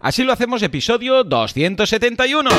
Así lo hacemos episodio 271.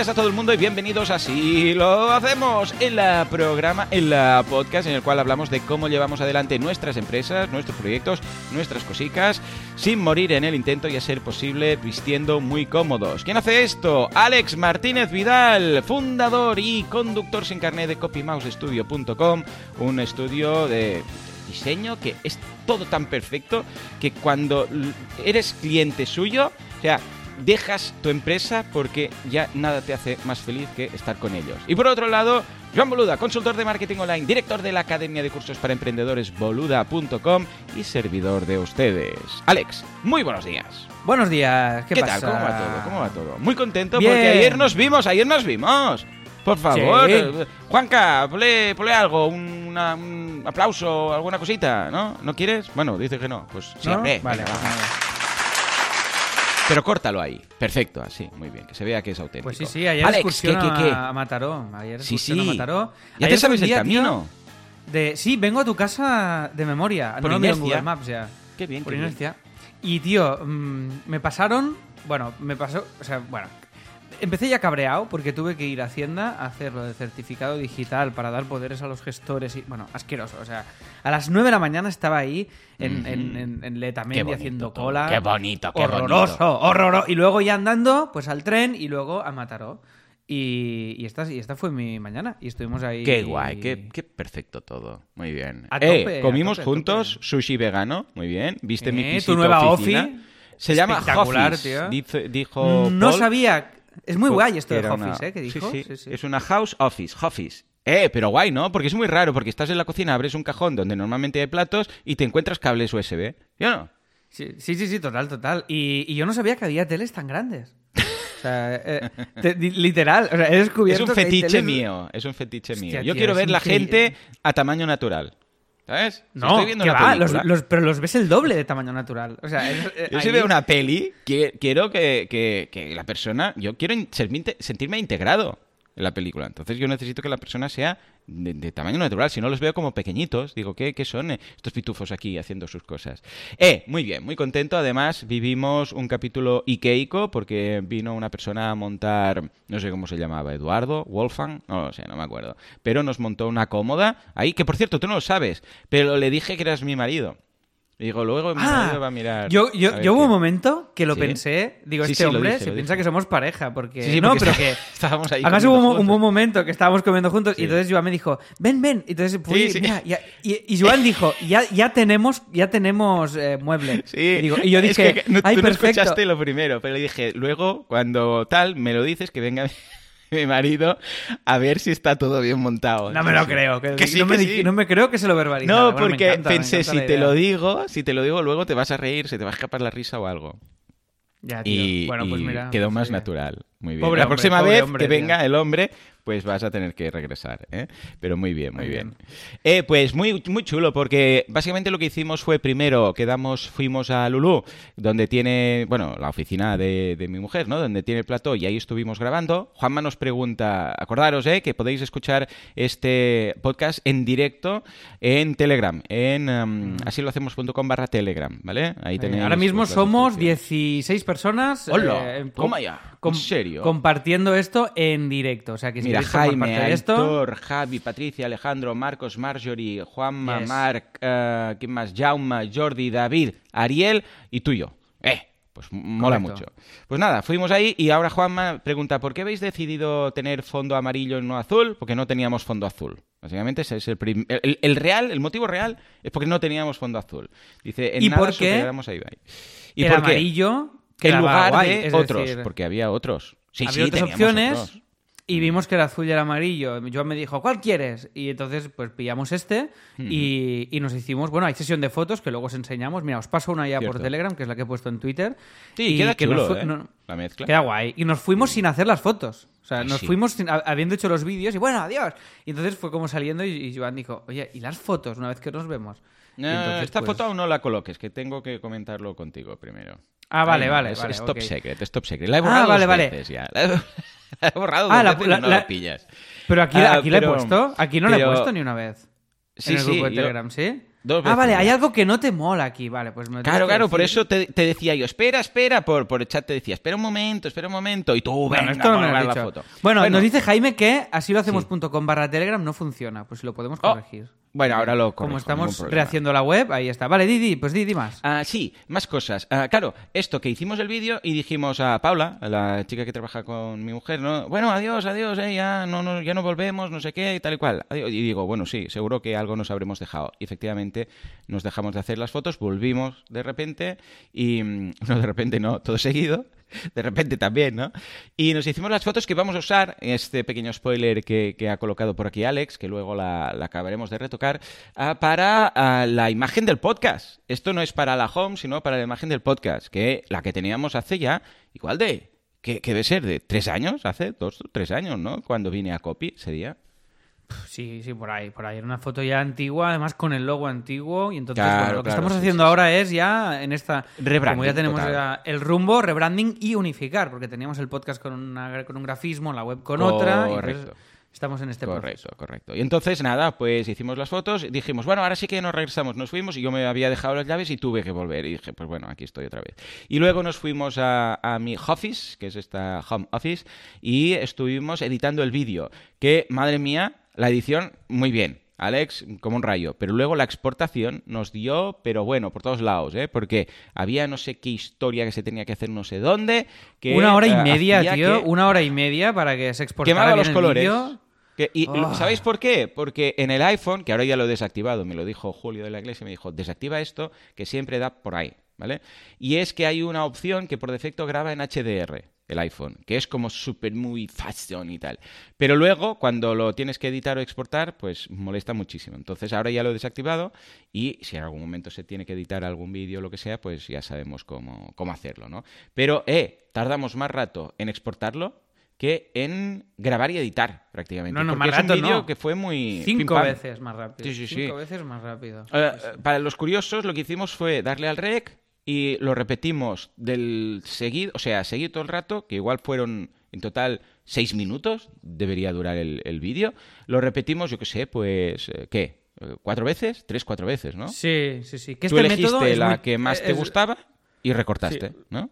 Días a todo el mundo y bienvenidos a Así lo hacemos en la programa, en la podcast en el cual hablamos de cómo llevamos adelante nuestras empresas, nuestros proyectos, nuestras cosicas, sin morir en el intento y a ser posible vistiendo muy cómodos. ¿Quién hace esto? Alex Martínez Vidal, fundador y conductor sin carnet de copymousestudio.com, un estudio de diseño que es todo tan perfecto que cuando eres cliente suyo, o sea, dejas tu empresa porque ya nada te hace más feliz que estar con ellos. Y por otro lado, Joan Boluda, consultor de marketing online, director de la Academia de Cursos para Emprendedores boluda.com y servidor de ustedes. Alex, muy buenos días. Buenos días, ¿qué, ¿Qué pasa? tal? ¿Cómo va todo? ¿Cómo va todo? Muy contento Bien. porque ayer nos vimos, ayer nos vimos. Por favor, Sí. Juanca, ponle, ponle algo, un, una- un aplauso, alguna cosita, ¿no? ¿No quieres? Bueno, dice que no. Pues hombre, Vale, venga, va. vale. Pero córtalo ahí. Perfecto, así, muy bien, que se vea que es auténtico. Pues sí, sí, ayer Alex, excursión ¿qué, qué, qué? A, Mataró. Ayer Sí, sí. a Mataró. Ya Ayer te sabes el camino. tío, de, sí, vengo a tu casa de memoria. Por no lo miro en inercia. Google Maps ya. Qué bien, Por qué bien. inercia. Y, tío, mm, me pasaron... Bueno, me pasó... O sea, bueno... Empecé ya cabreado porque tuve que ir a Hacienda a hacer lo de certificado digital para dar poderes a los gestores y, bueno, asqueroso. O sea, a las 9 de la mañana estaba ahí en, en, en, en Letamendi Qué bonito haciendo cola. Qué bonito, qué horroroso, bonito. horroroso. Y luego ya andando, pues al tren y luego a Mataró. Y, y esta, y esta fue mi mañana. Y estuvimos ahí. Qué guay, qué, qué perfecto todo. Muy bien. A Eh, tope, a comimos tope, juntos tope. sushi vegano, muy bien. Viste mi Eh, pisito tu nueva oficina. ofi. Se llama dijo No Paul. sabía. Es muy guay esto de era Office, una- ¿eh? Que dijo. Sí, sí. Es una house office, office. Eh, pero guay, ¿no? Porque es muy raro, porque estás en la cocina, abres un cajón donde normalmente hay platos y te encuentras cables USB. ¿Sí o no? Sí, sí, sí, sí, total, total. Y, y yo no sabía que había teles tan grandes. O sea, eh, te- literal. O sea, he Es un que fetiche teles- mío, es un fetiche Hostia, mío. Yo tío, quiero ver la increíble. gente a tamaño natural. ¿Sabes? Si No, estoy viendo que una va, los- película- los- pero los ves el doble de tamaño natural. O sea, es- eh, Yo si veo una peli, que- quiero que, que- que la persona, yo quiero sentirme integrado la película. Entonces yo necesito que la persona sea de, de tamaño natural. Si no los veo como pequeñitos, digo, ¿qué, qué son eh, estos pitufos aquí haciendo sus cosas? Eh, muy bien, muy contento. Además, vivimos un capítulo ikeico porque vino una persona a montar, no sé cómo se llamaba, Eduardo, Wolfgang, no lo sé, no me acuerdo. Pero nos montó una cómoda ahí, que por cierto, tú no lo sabes, pero le dije que eras mi marido. Y digo, luego mi Ah, marido va a mirar. Yo, yo, yo hubo qué. un momento que lo ¿Sí? pensé. Digo, Sí, este sí, hombre dije, se piensa dije. que somos pareja. Porque. Sí, sí, no, porque pero que. estábamos ahí Además hubo un, buen momento que estábamos comiendo juntos y entonces Joan me dijo, ven, ven. Y entonces sí. mira, y, y Joan dijo, ya, ya tenemos, ya tenemos eh, mueble. Sí, Y, digo- y yo es dije, que no, ay, tú no escuchaste lo primero, pero le dije, luego, cuando tal, me lo dices, que venga mi marido a ver si está todo bien montado. No me lo creo. Que, Que sí, no, me, que di- sí. no me creo que se lo verbalice. No, Bueno, porque encanta, pensé, si te lo digo, si te lo digo, luego te vas a reír, se te va a escapar la risa o algo. Ya, tío. Y, bueno, pues mira. quedó más natural. Muy bien. Pobre la hombre, próxima vez hombre, que tío. venga el hombre, pues vas a tener que regresar. ¿eh? Pero muy bien, muy, Muy bien. bien. Eh, pues muy, muy chulo, porque básicamente lo que hicimos fue primero quedamos, fuimos a Lulú, donde tiene, bueno, la oficina de, de mi mujer, ¿no? Donde tiene el plató, y ahí estuvimos grabando. Juanma nos pregunta, acordaros, ¿eh? Que podéis escuchar este podcast en directo en Telegram, en um, así lo hacemos.com barra Telegram, ¿vale? Ahí tenéis. ahora mismo somos instrucciones. 16 personas. ¡Hola! eh, ¿Cómo ya? ¿En serio? Compartiendo esto en directo. O sea, que si Mira, Jaime, esto. Aitor, Javi, Patricia, Alejandro, Marcos, Marjorie, Juanma, Yes. Marc, eh, ¿quién más? Jauma, Jordi, David, Ariel y tú y yo. Eh, pues mola Correcto. mucho. Pues nada, fuimos ahí y ahora Juanma pregunta, ¿por qué habéis decidido tener fondo amarillo y no azul? Porque no teníamos fondo azul. Básicamente ese es el, el, el- real, el motivo real es porque no teníamos fondo azul. Dice, en ¿Y nada por qué superáramos a Ibai. ¿Y el por qué? Que en lugar guay, de es otros, decir, porque había otros. Sí, había sí, otras opciones. otros. Y vimos que el azul y el amarillo. Joan me dijo, ¿cuál quieres? Y entonces, pues pillamos este y, y nos hicimos. Bueno, hay sesión de fotos que luego os enseñamos. Mira, os paso una ya por. Telegram, que es la que he puesto en Twitter. Sí, y queda que nos chulo, fu- ¿eh? no- La mezcla. Queda guay. Y nos fuimos sin hacer las fotos. O sea, Ay, nos sí. fuimos sin- habiendo hecho los vídeos y bueno, adiós. Y entonces fue como saliendo y, y Joan dijo, oye, ¿y las fotos una vez que nos vemos? No, entonces, esta pues- foto aún no la coloques, que tengo que comentarlo contigo primero. Ah, vale, Ay, vale, Es, vale, es top secret, es top secret. La he Ah, borrado vale, dos vale. veces ya. La he, la he borrado Ah, dos la- veces la- y no la- pillas. Pero aquí, Ah, aquí la he pero- puesto. Aquí no la he pero- puesto ni una vez. Sí, en el sí, grupo de yo- Telegram, ¿sí? Dos ah, vale, hay algo que no te mola aquí. Vale, pues me Claro, claro, por eso te, te decía yo, espera, espera, por, por el chat te decía, espera un momento, espera un momento, y tú, Bueno, venga, esto no me lo la foto. Bueno, nos dice Jaime que así lo hacemos.com Sí. barra Telegram no funciona. Pues si lo podemos Oh, corregir. Bueno, ahora lo corrijo, Como estamos rehaciendo la web, ahí está. Vale, Didi, pues Didi más. Ah, sí, más cosas. Ah, claro, esto que hicimos el vídeo y dijimos a Paula, a la chica que trabaja con mi mujer, ¿no? Bueno, adiós, adiós, eh, ya, no, no, ya no volvemos, no sé qué, y tal y cual. Adiós. Y digo, bueno, sí, seguro que algo nos habremos dejado. Y efectivamente nos dejamos de hacer las fotos, volvimos de repente y... mm, No, de repente no, todo seguido. De repente también, ¿no? Y nos hicimos las fotos que vamos a usar, este pequeño spoiler que, que ha colocado por aquí Alex, que luego la, la acabaremos de retocar, ah, para ah, la imagen del podcast. Esto no es para la home, sino para la imagen del podcast, que la que teníamos hace ya, igual de, que, debe ser de tres años, hace dos, tres años, ¿no? Cuando vine a Copy ese día. Sí, sí, por ahí, por ahí. Era una foto ya antigua, además con el logo antiguo. Y entonces, Claro, bueno, lo que estamos sí, haciendo sí, ahora es ya en esta. Rebranding Como ya tenemos total. el rumbo, rebranding y unificar, porque teníamos el podcast con, una, con un grafismo, la web con otra. y entonces Correcto. Estamos en este proceso. Correcto, correcto. Y entonces, nada, pues hicimos las fotos, dijimos, bueno, ahora sí que nos regresamos, nos fuimos y yo me había dejado las llaves y tuve que volver. Y dije, pues bueno, aquí estoy otra vez. Y luego nos fuimos a, a mi office, que es esta home office, y estuvimos editando el vídeo, que, madre mía, la edición, muy bien. Alex, como un rayo. Pero luego la exportación nos dio, pero bueno, por todos lados, ¿eh? Porque había no sé qué historia que se tenía que hacer no sé dónde. Que, una hora y eh, media, tío. que- Una hora y media para que se exportara bien los el colores. Que- y Ah. ¿Sabéis por qué? Porque en el iPhone, que ahora ya lo he desactivado, me lo dijo Julio de la Iglesia, me dijo, desactiva esto, que siempre da por ahí, ¿vale? Y es que hay una opción que por defecto graba en HDR, el iPhone, que es como súper muy fashion y tal. Pero luego, cuando lo tienes que editar o exportar, pues molesta muchísimo. Entonces ahora ya lo he desactivado y si en algún momento se tiene que editar algún vídeo o lo que sea, pues ya sabemos cómo, cómo hacerlo, ¿no? Pero, eh, tardamos más rato en exportarlo que en grabar y editar prácticamente. No, no, porque más es un rato vídeo no. que fue muy... Cinco veces más rápido. Sí, sí, sí. Cinco veces más rápido. Eh, eh, para los curiosos, lo que hicimos fue darle al rec y lo repetimos del seguido, o sea, seguido todo el rato, que igual fueron en total seis minutos, debería durar el, el vídeo. Lo repetimos, yo qué sé, pues, eh, ¿qué? ¿Cuatro veces? Tres, cuatro veces, ¿no? Sí, sí, sí. Que Tú este elegiste la muy- que más te gustaba y recortaste, ¿no?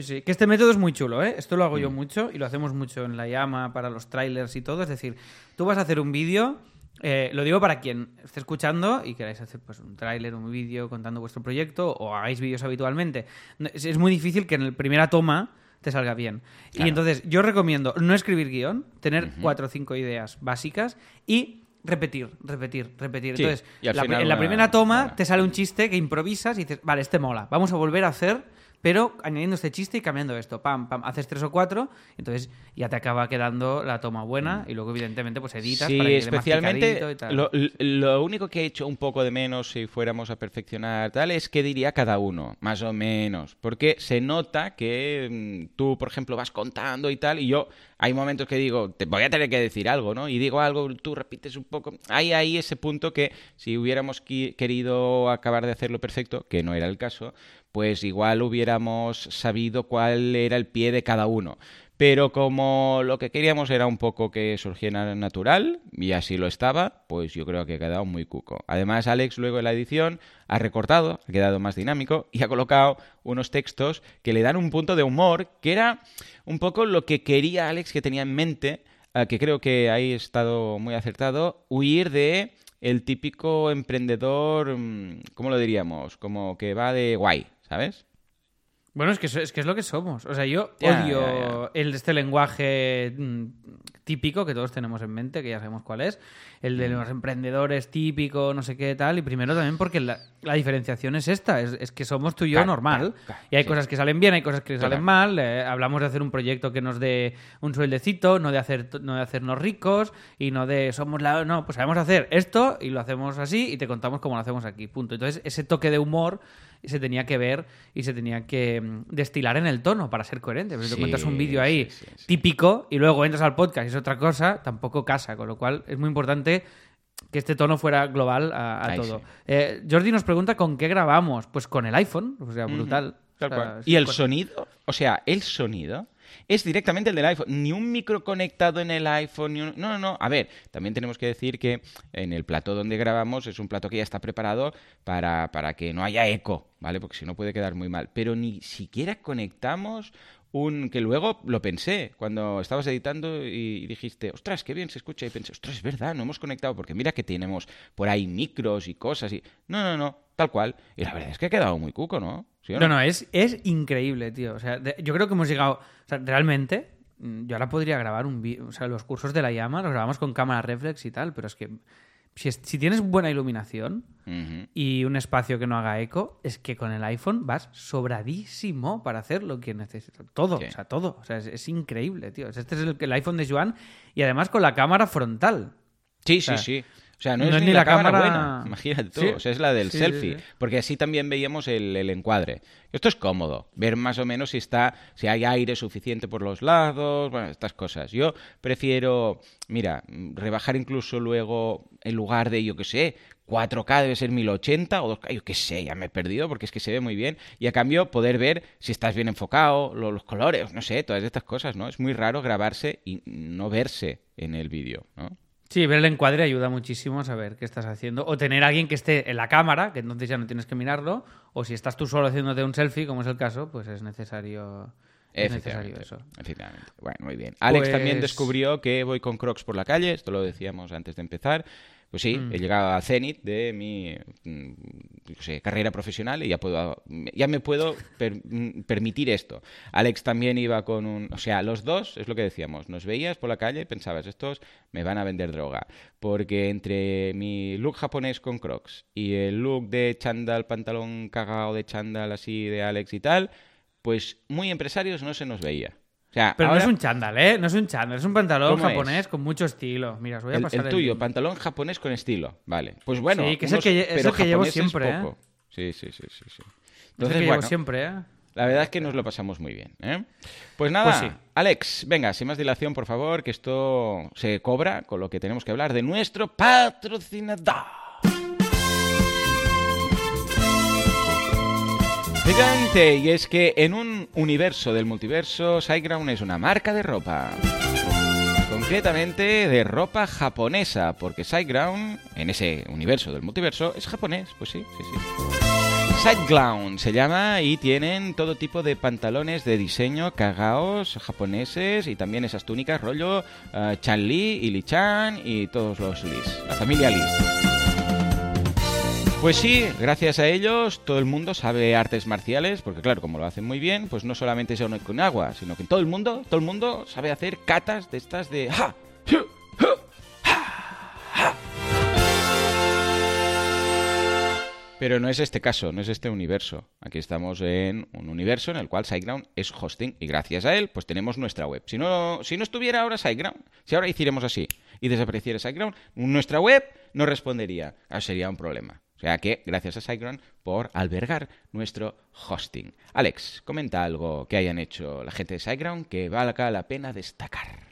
Sí, que este método es muy chulo, ¿eh? Esto lo hago Mm. yo mucho y lo hacemos mucho en la llama para los trailers y todo. Es decir, tú vas a hacer un vídeo, eh, lo digo para quien esté escuchando y queráis hacer pues, un tráiler, un vídeo contando vuestro proyecto o hagáis vídeos habitualmente. Es, es muy difícil que en la primera toma te salga bien. Claro. Y entonces yo recomiendo no escribir guion, tener cuatro o cinco ideas básicas y repetir, repetir, repetir. Sí, Entonces, la- en la una- primera toma te sale un chiste que improvisas y dices, vale, este mola, vamos a volver a hacer, pero añadiendo este chiste y cambiando esto. Pam, pam, haces tres o cuatro, entonces ya te acaba quedando la toma buena y luego, evidentemente, pues editas Sí, para que quede más especialmente picadito y tal. lo, lo único que he hecho un poco de menos si fuéramos a perfeccionar tal es que diría cada uno, más o menos, porque se nota que mm, tú, por ejemplo, vas contando y tal, y yo hay momentos que digo, te voy a tener que decir algo, ¿no? Y digo algo, tú repites un poco. Hay ahí ese punto que si hubiéramos querido acabar de hacerlo perfecto, que no era el caso, pues igual hubiéramos sabido cuál era el pie de cada uno. Pero como lo que queríamos era un poco que surgiera natural, y así lo estaba, pues yo creo que ha quedado muy cuco. Además, Alex luego en la edición ha recortado, ha quedado más dinámico y ha colocado unos textos que le dan un punto de humor, que era un poco lo que quería Alex que tenía en mente, eh, que creo que ahí ha estado muy acertado, huir de el típico emprendedor, mm, ¿cómo lo diríamos? Como que va de guay, ¿sabes? Bueno, es que, es que es lo que somos. O sea, yo Ya, odio ya, El, este lenguaje mm, típico que todos tenemos en mente, que ya sabemos cuál es, el de los emprendedores típico, no sé qué tal, y primero también porque la, la diferenciación es esta, es, es, que somos tú y yo Claro, normal, claro, claro, y hay sí. cosas que salen bien, hay cosas que salen mal, eh, hablamos de hacer un proyecto que nos dé un sueldecito, no de, hacer, no de hacernos ricos, y no de somos la... No, pues sabemos hacer esto y lo hacemos así y te contamos cómo lo hacemos aquí, punto. Entonces ese toque de humor se tenía que ver y se tenía que mm, destilar en el tono para ser coherente. Pero si Sí, te cuentas un vídeo ahí sí, sí, sí. típico y luego entras al podcast y es otra cosa, tampoco casa. Con lo cual es muy importante que este tono fuera global a, todo. sí. Eh, Jordi nos pregunta con qué grabamos. Pues con el iPhone, o sea, brutal. Tal O sea, cual. sí, Y el sonido, o sea, el sonido es directamente el del iPhone. Ni un micro conectado en el iPhone, ni un- No, no, no. A ver, también tenemos que decir que en el plato donde grabamos es un plato que ya está preparado para, para que no haya eco, ¿vale? Porque si no puede quedar muy mal. Pero ni siquiera conectamos un... que luego lo pensé cuando estabas editando y dijiste, ostras, qué bien se escucha. Y pensé, ostras, es verdad, no hemos conectado porque mira que tenemos por ahí micros y cosas y... No, no, no, tal cual. Y la verdad es que ha quedado muy cuco, ¿no? ¿Sí o No, no, es, es increíble, tío. O sea, de- yo creo que hemos llegado. O sea, realmente, mm, yo ahora podría grabar un vídeo. O sea, los cursos de la llama los grabamos con cámara reflex y tal, pero es que. Si, es- si tienes buena iluminación y un espacio que no haga eco, es que con el iPhone vas sobradísimo para hacer lo que necesitas. Todo, Sí. o sea, todo. O sea, es, es increíble, tío. Este es el, el iPhone de Joan y además con la cámara frontal. Sí, sea, sí, sí. O sea, no, es, ni, la, cámara, buena. Imagínate tú. Sí. O sea, es la del sí, selfie. sí. Porque así también veíamos el, el encuadre. Esto es cómodo. Ver más o menos si está, si hay aire suficiente por los lados, bueno, estas cosas. Yo prefiero, mira, rebajar incluso luego, en lugar de, yo qué sé, 4K debe ser 1080 o 2K, yo qué sé, ya me he perdido porque es que se ve muy bien. Y a cambio poder ver si estás bien enfocado, lo- los colores, no sé, todas estas cosas, ¿no? Es muy raro grabarse y no verse en el vídeo, ¿no? Sí, ver el encuadre ayuda muchísimo a saber qué estás haciendo. O tener a alguien que esté en la cámara, que entonces ya no tienes que mirarlo. O si estás tú solo haciéndote un selfie, como es el caso, pues es necesario, es necesario eso. efectivamente. Bueno, muy bien. Alex Pues- también descubrió que voy con Crocs por la calle, esto lo decíamos antes de empezar. Pues sí, Mm. he llegado al cenit de mi mm, sé, carrera profesional y ya puedo ya me puedo per- mm, permitir esto. Alex también iba con un, o sea, los dos es lo que decíamos, nos veías por la calle y pensabas, estos me van a vender droga, porque entre mi look japonés con Crocs y el look de chándal, pantalón cagado de chándal así de Alex y tal, pues muy empresarios no se nos veía. Sea, Pero ahora no es un chándal, ¿eh? No es un chándal, es un pantalón ¿Cómo japonés es? con mucho estilo. Mira, os voy a el, pasar el tuyo, pantalón japonés con estilo. Vale. Pues bueno, Sí, que es el que lle- es pero el que llevo siempre, ¿eh? poco. Sí, sí, sí, sí, sí. Es el Entonces, que llevo siempre, ¿eh? la verdad es que nos lo pasamos muy bien. ¿eh? Pues nada, Pues sí. Alex, venga, sin más dilación, por favor, que esto se cobra con lo que tenemos que hablar de nuestro patrocinador. Efectivamente, y es que en un universo del multiverso, SiteGround es una marca de ropa. Concretamente de ropa japonesa, porque SiteGround, en ese universo del multiverso, es japonés, pues sí, sí, sí. SiteGround se llama y tienen todo tipo de pantalones de diseño cagaos japoneses y también esas túnicas rollo eh, Chan-Li y Li-Chan y todos los Lis, la familia Lis. Pues sí, gracias a ellos todo el mundo sabe artes marciales, porque claro, como lo hacen muy bien, pues no solamente son con agua, sino que todo el mundo, todo el mundo sabe hacer catas de estas de. ¡Ja! Pero no es este caso, no es este universo. Aquí estamos en un universo en el cual SiteGround es hosting y gracias a él pues tenemos nuestra web. Si no, si no estuviera ahora SiteGround, si ahora hiciéramos así y desapareciera SiteGround, nuestra web no respondería. Ah, sería un problema. O sea que gracias a SiteGround por albergar nuestro hosting. Alex, comenta algo que hayan hecho la gente de SiteGround que valga la pena destacar.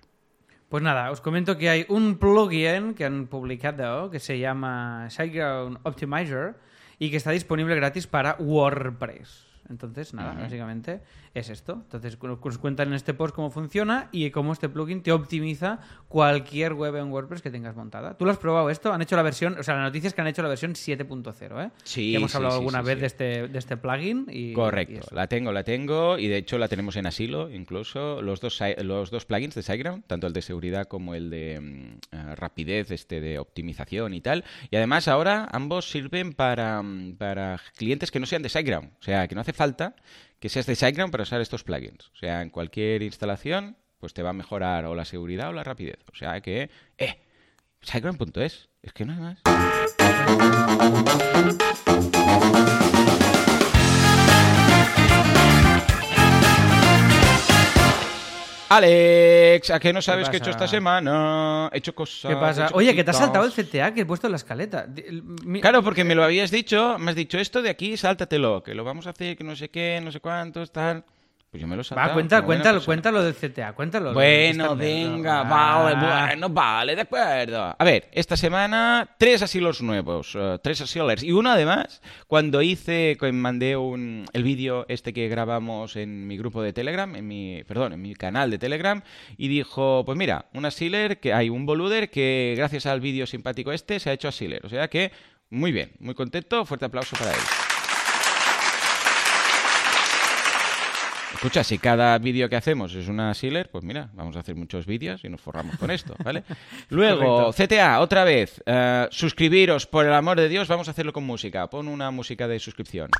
Pues nada, os comento que hay un plugin que han publicado que se llama SiteGround Optimizer y que está disponible gratis para WordPress. Entonces, nada, básicamente es esto. Entonces, os cuentan en este post cómo funciona y cómo este plugin te optimiza cualquier web en WordPress que tengas montada. ¿Tú lo has probado esto? Han hecho la versión, o sea, la noticia es que han hecho la versión 7.0, ¿eh? Sí, hemos hablado sí, alguna sí, vez. De, este, de este plugin y... Correcto, la tengo, la tengo y de hecho la tenemos en asilo incluso los dos los dos plugins de SiteGround, tanto el de seguridad como el de mm, eh, rapidez, este de optimización y tal. Y además ahora ambos sirven para, mm, para clientes que no sean de SiteGround, o sea que no hace falta que seas de SiteGround para usar estos plugins. O sea, en cualquier instalación pues te va a mejorar o la seguridad o la rapidez. O sea que, eh, SiteGround.es, es que no hay más. Alex, ¿a qué no sabes qué, he hecho esta semana? He hecho cosas. ¿Qué pasa? Oye, que te has saltado el CTA que he puesto en la escaleta. Claro, porque me lo habías dicho, me has dicho esto de aquí, sáltatelo, que lo vamos a hacer, que no sé qué, no sé cuántos, tal. Pues yo me lo he Va, cuenta, cuéntalo, cuéntalo del CTA, cuéntalo. Bueno, venga, vale, bueno, vale, de acuerdo. A ver, esta semana tres asilos nuevos, uh, tres asilers. Y uno además, cuando hice, mandé un, el vídeo este que grabamos en mi grupo de Telegram, en mi, perdón, en mi canal de Telegram, y dijo, pues mira, un asiler, que hay un boluder que gracias al vídeo simpático este se ha hecho asiler. O sea que, muy bien, muy contento, fuerte aplauso para él. Escucha, si cada vídeo que hacemos es una sealer, pues mira, vamos a hacer muchos vídeos y nos forramos con esto, ¿vale? Luego, CTA, otra vez, eh, suscribiros, por el amor de Dios, vamos a hacerlo con música. Pon una música de suscripción.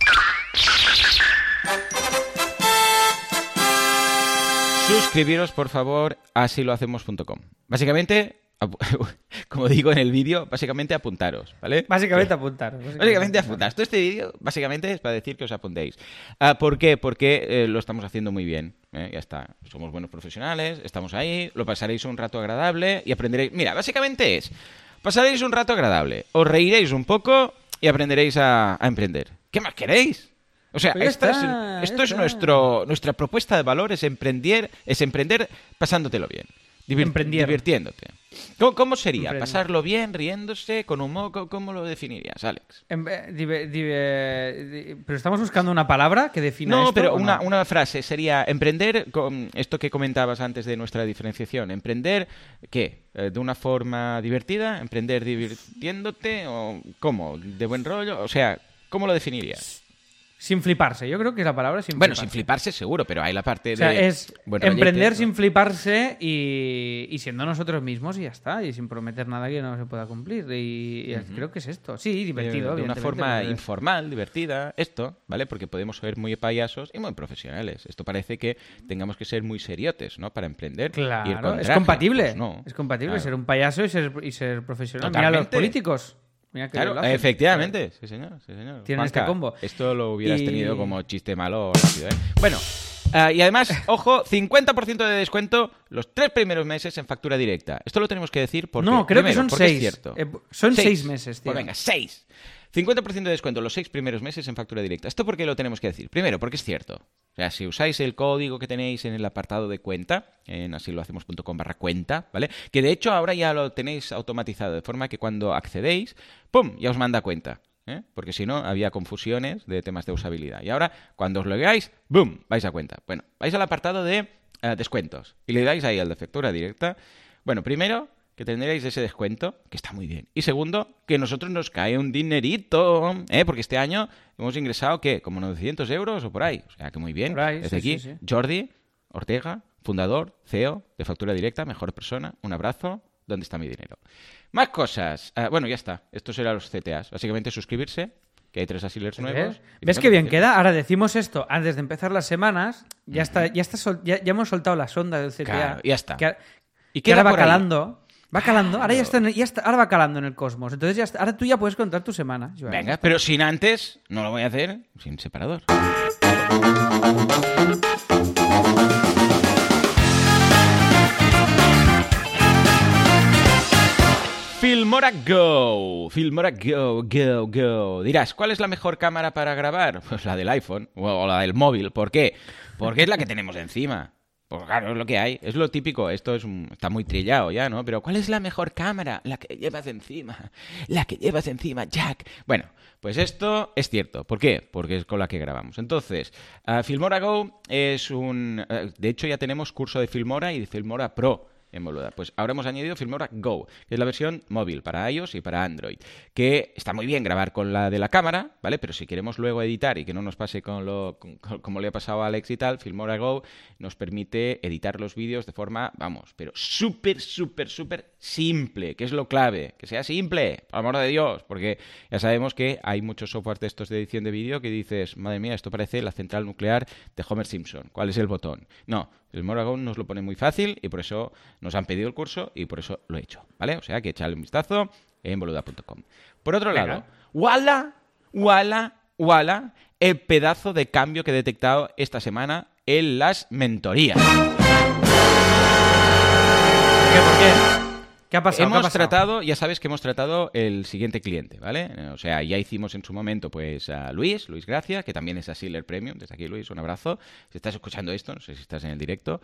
Suscribiros, por favor, a silohacemos.com. Básicamente, como digo en el vídeo, básicamente apuntaros, ¿vale? Básicamente apuntaros. Básicamente, apuntaros. Todo este vídeo, básicamente, es para decir que os apuntéis. Ah, ¿Por qué? Porque eh, lo estamos haciendo muy bien. ¿eh? Ya está. Somos buenos profesionales, estamos ahí, lo pasaréis un rato agradable y aprenderéis. Mira, básicamente es, pasaréis un rato agradable, os reiréis un poco y aprenderéis a, emprender. ¿Qué más queréis? O sea, pues esto es nuestro, nuestra propuesta de valor, es emprender, es emprender pasándotelo bien. Divirtiéndote. ¿Cómo, sería? ¿Pasarlo bien, riéndose, con humor? ¿Cómo lo definirías, Alex? pero estamos buscando una palabra que defina No, pero una, una, frase sería emprender, con esto que comentabas antes de nuestra diferenciación. ¿Emprender qué? Eh, ¿De una forma divertida? ¿Emprender divirtiéndote? ¿O cómo? ¿De buen rollo? O sea, ¿cómo lo definirías? Sin fliparse, yo creo que es la palabra sin Bueno, sin fliparse seguro, pero hay la parte o sea, es emprender sin fliparse y, siendo nosotros mismos y ya está, y sin prometer nada que no se pueda cumplir. Y, creo que es esto. Sí, divertido. De, una forma informal, divertida, esto, ¿vale? Porque podemos ser muy payasos y muy profesionales. Esto parece que tengamos que ser muy seriotes, ¿no? Para emprender. Claro, es compatible. Pues es compatible ser un payaso y ser, y ser profesional. Mira los políticos claro, efectivamente, sí señor, sí señor. Tiene este combo. Esto lo hubieras tenido como chiste malo rápido, ¿eh? Bueno, eh, y además, ojo, 50% de descuento los tres primeros meses en factura directa. Esto lo tenemos que decir porque... No, creo que son seis. cierto. Eh, son seis, meses, tío. Pues venga, seis. 50% de descuento los seis primeros meses en factura directa. ¿Esto por qué lo tenemos que decir? Primero, porque es cierto. O sea, si usáis el código que tenéis en el apartado de cuenta, en asilohacemos.com barra cuenta, ¿vale? Que de hecho ahora ya lo tenéis automatizado, de forma que cuando accedéis, ¡pum! ya os manda cuenta. ¿eh? Porque si no, había confusiones de temas de usabilidad. Y ahora, cuando os logueáis, ¡boom! vais a cuenta. Bueno, vais al apartado de eh, descuentos y le dais ahí al de factura directa. Bueno, primero, que tendréis ese descuento, que está muy bien. Y segundo, que nosotros nos cae un dinerito, ¿eh? porque este año hemos ingresado, ¿qué? Como 900 euros o por ahí. O sea, que muy bien. Desde aquí, Jordi Ortega, fundador, CEO de Factura Directa, mejor persona, un abrazo. ¿Dónde está mi dinero? Más cosas. Ah, bueno, ya está. Estos eran los CTAs. Básicamente suscribirse, que hay tres asilers nuevos. ¿Ves qué bien queda? Ahora decimos esto antes de empezar las semanas. Ya está, ya está ya, hemos soltado la sonda del CTA. Claro, ya está. y que ahora va calando. Va calando, ahora ya está, ya está, ahora va calando en el cosmos. Entonces ya ahora tú ya puedes contar tu semana. Venga, pero sin antes, no lo voy a hacer sin separador. Filmora Go. Filmora Go, Go, Go. Dirás, ¿cuál es la mejor cámara para grabar? Pues la del iPhone o la del móvil. ¿Por qué? Porque es la que tenemos encima. Pues claro, es lo que hay, es lo típico, esto es está muy trillado ya, ¿no? Pero ¿cuál es la mejor cámara? La que llevas encima, la que llevas encima, Jack. Bueno, pues esto es cierto, ¿por qué? Porque es con la que grabamos. Entonces, uh, Filmora Go es un... Eh, de hecho ya tenemos curso de Filmora y de Filmora Pro en Boluda. Pues ahora hemos añadido Filmora Go, que es la versión móvil para iOS y para Android, que está muy bien grabar con la de la cámara, ¿vale? Pero si queremos luego editar y que no nos pase con lo como le ha pasado a Alex y tal, Filmora Go nos permite editar los vídeos de forma, vamos, pero súper, súper, súper simple, que es lo clave, que sea simple, por amor de Dios, porque ya sabemos que hay muchos software de estos de edición de vídeo que dices, madre mía, esto parece la central nuclear de Homer Simpson, ¿cuál es el botón? No, El Moragón nos lo pone muy fácil y por eso nos han pedido el curso y por eso lo he hecho, ¿vale? O sea que echadle un vistazo en boluda.com. Por otro Venga. lado, ¡wala! ¡wala! ¡wala! El pedazo de cambio que he detectado esta semana en las mentorías. ¿Qué? ¿Por qué? ¿Qué ha pasado? ¿Qué ha Hemos pasado? tratado, ya sabes que hemos tratado el siguiente cliente, ¿vale? O sea, ya hicimos en su momento pues a Luis, Luis Gracia, que también es a Sealer Premium. Desde aquí, Luis, un abrazo. Si estás escuchando esto, no sé si estás en el directo,